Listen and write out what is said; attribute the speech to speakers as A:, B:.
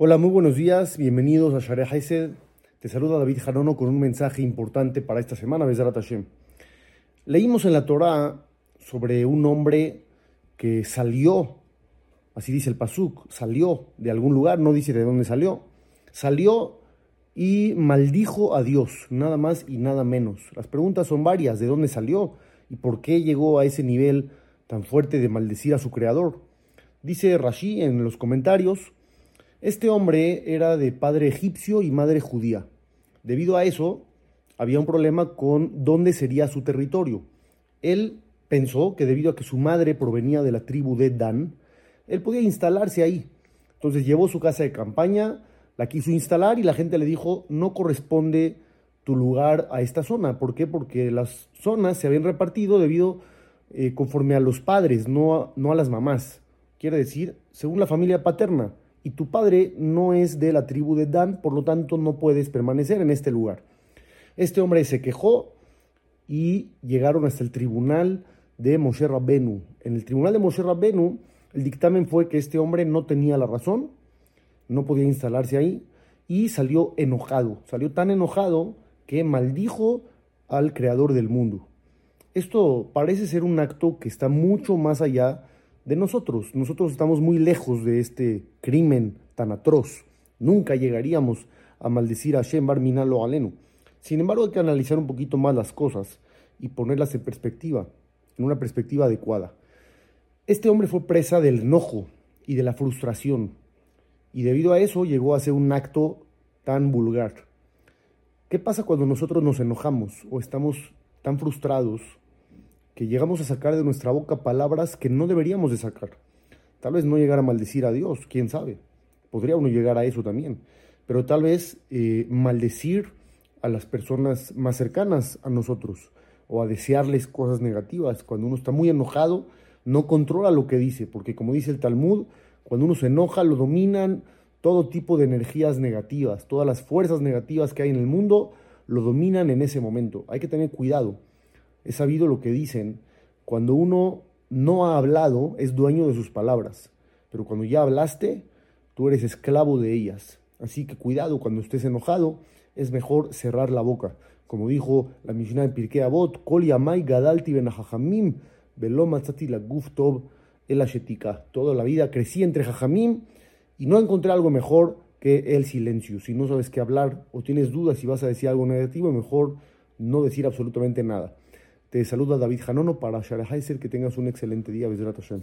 A: Hola, muy buenos días, bienvenidos a Share Haised. Te saluda David Jarono con un mensaje importante para esta semana, Bezarat Hashem. Leímos en la Torá sobre un hombre que salió, así dice el Pasuk, salió de algún lugar, no dice de dónde salió, salió y maldijo a Dios, nada más y nada menos. Las preguntas son varias, ¿de dónde salió y por qué llegó a ese nivel tan fuerte de maldecir a su creador? Dice Rashi en los comentarios, este hombre era de padre egipcio y madre judía. Debido a eso, había un problema con dónde sería su territorio. Él pensó que debido a que su madre provenía de la tribu de Dan, él podía instalarse ahí. Entonces llevó su casa de campaña, la quiso instalar y la gente le dijo, no corresponde tu lugar a esta zona. ¿Por qué? Porque las zonas se habían repartido debido eh, conforme a los padres, no no a las mamás. Quiere decir, según la familia paterna y tu padre no es de la tribu de Dan, por lo tanto no puedes permanecer en este lugar. Este hombre se quejó y llegaron hasta el tribunal de Moshe Rabbenu. En el tribunal de Moshe Rabbenu, el dictamen fue que este hombre no tenía la razón, no podía instalarse ahí y salió enojado. Salió tan enojado que maldijo al creador del mundo. Esto parece ser un acto que está mucho más allá de nosotros. Nosotros estamos muy lejos de este crimen tan atroz. Nunca llegaríamos a maldecir a Shem Bar Minalo Alenu. Sin embargo, hay que analizar un poquito más las cosas y ponerlas en perspectiva, en una perspectiva adecuada. Este hombre fue presa del enojo y de la frustración, y debido a eso llegó a hacer un acto tan vulgar. ¿Qué pasa cuando nosotros nos enojamos o estamos tan frustrados que llegamos a sacar de nuestra boca palabras que no deberíamos de sacar. Tal vez no llegar a maldecir a Dios, quién sabe. Podría uno llegar a eso también. Pero tal vez eh, maldecir a las personas más cercanas a nosotros o a desearles cosas negativas. Cuando uno está muy enojado, no controla lo que dice, porque como dice el Talmud, cuando uno se enoja, lo dominan todo tipo de energías negativas, todas las fuerzas negativas que hay en el mundo, lo dominan en ese momento. Hay que tener cuidado. He sabido lo que dicen, cuando uno no ha hablado es dueño de sus palabras, pero cuando ya hablaste, tú eres esclavo de ellas. Así que cuidado, cuando estés enojado, es mejor cerrar la boca. Como dijo la Mishnah de Pirkei Avot, Kol yamai gadalti benahajamim, la guftov el Toda la vida crecí entre jajamim y no encontré algo mejor que el silencio. Si no sabes qué hablar o tienes dudas si vas a decir algo negativo, mejor no decir absolutamente nada. Te saluda David Janono para Shara que tengas un excelente día. Hashem.